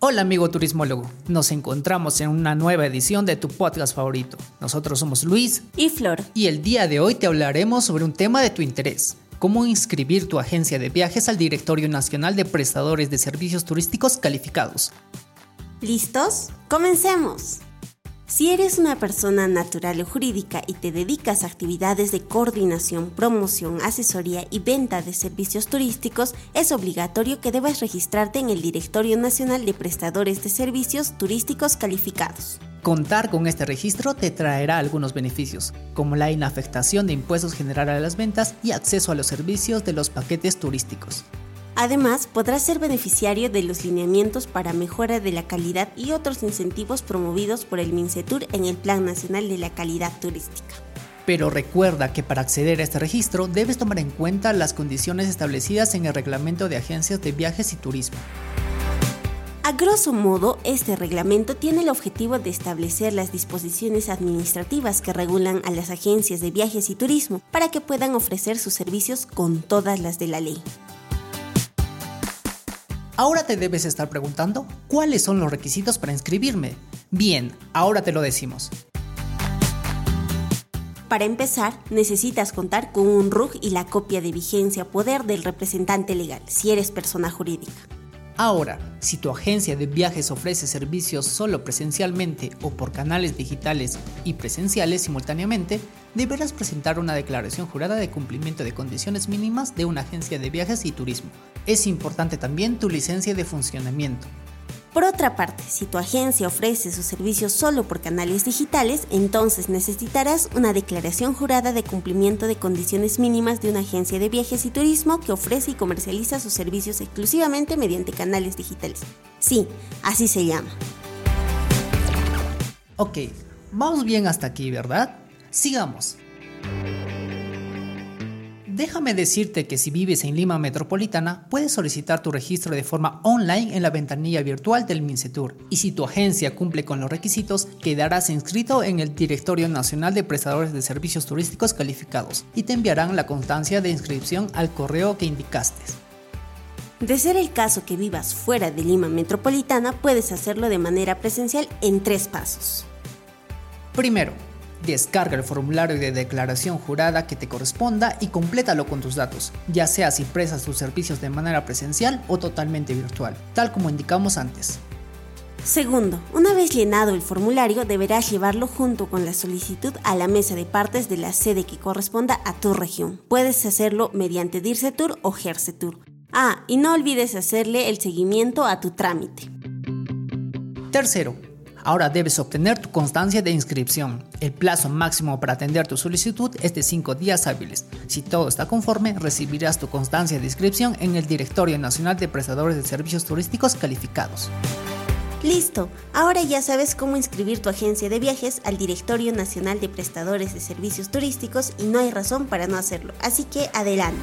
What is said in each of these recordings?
Hola amigo turismólogo, nos encontramos en una nueva edición de tu podcast favorito. Nosotros somos Luis y Flor. Y el día de hoy te hablaremos sobre un tema de tu interés. Cómo inscribir tu agencia de viajes al Directorio Nacional de Prestadores de Servicios Turísticos Calificados. ¿Listos? Comencemos. Si eres una persona natural o jurídica y te dedicas a actividades de coordinación, promoción, asesoría y venta de servicios turísticos, es obligatorio que debas registrarte en el Directorio Nacional de Prestadores de Servicios Turísticos Calificados. Contar con este registro te traerá algunos beneficios, como la inafectación de impuestos generales a las ventas y acceso a los servicios de los paquetes turísticos. Además, podrás ser beneficiario de los lineamientos para mejora de la calidad y otros incentivos promovidos por el MINCETUR en el Plan Nacional de la Calidad Turística. Pero recuerda que para acceder a este registro debes tomar en cuenta las condiciones establecidas en el Reglamento de Agencias de Viajes y Turismo. A grosso modo, este reglamento tiene el objetivo de establecer las disposiciones administrativas que regulan a las agencias de viajes y turismo para que puedan ofrecer sus servicios con todas las de la ley. Ahora te debes estar preguntando, ¿cuáles son los requisitos para inscribirme? Bien, ahora te lo decimos. Para empezar, necesitas contar con un RUG y la copia de vigencia poder del representante legal, si eres persona jurídica. Ahora, si tu agencia de viajes ofrece servicios solo presencialmente o por canales digitales y presenciales simultáneamente, deberás presentar una declaración jurada de cumplimiento de condiciones mínimas de una agencia de viajes y turismo. Es importante también tu licencia de funcionamiento. Por otra parte, si tu agencia ofrece sus servicios solo por canales digitales, entonces necesitarás una declaración jurada de cumplimiento de condiciones mínimas de una agencia de viajes y turismo que ofrece y comercializa sus servicios exclusivamente mediante canales digitales. Sí, así se llama. Ok, vamos bien hasta aquí, ¿verdad? Sigamos. Déjame decirte que si vives en Lima Metropolitana, puedes solicitar tu registro de forma online en la ventanilla virtual del MINCETUR. Y si tu agencia cumple con los requisitos, quedarás inscrito en el Directorio Nacional de Prestadores de Servicios Turísticos Calificados y te enviarán la constancia de inscripción al correo que indicaste. De ser el caso que vivas fuera de Lima Metropolitana, puedes hacerlo de manera presencial en tres pasos. Primero, Descarga el formulario de declaración jurada que te corresponda y complétalo con tus datos, ya sea si prestas tus servicios de manera presencial o totalmente virtual, tal como indicamos antes. Segundo, una vez llenado el formulario deberás llevarlo junto con la solicitud a la mesa de partes de la sede que corresponda a tu región. Puedes hacerlo mediante DIRCETUR o GERCETUR. Ah, y no olvides hacerle el seguimiento a tu trámite. Tercero, Ahora debes obtener tu constancia de inscripción. El plazo máximo para atender tu solicitud es de 5 días hábiles. Si todo está conforme, recibirás tu constancia de inscripción en el Directorio Nacional de Prestadores de Servicios Turísticos Calificados. Listo, ahora ya sabes cómo inscribir tu agencia de viajes al Directorio Nacional de Prestadores de Servicios Turísticos y no hay razón para no hacerlo, así que adelante.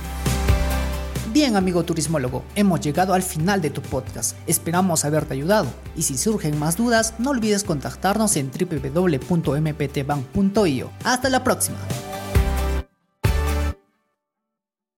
Bien, amigo turismólogo, hemos llegado al final de tu podcast. Esperamos haberte ayudado. Y si surgen más dudas, no olvides contactarnos en www.mptbank.io. Hasta la próxima.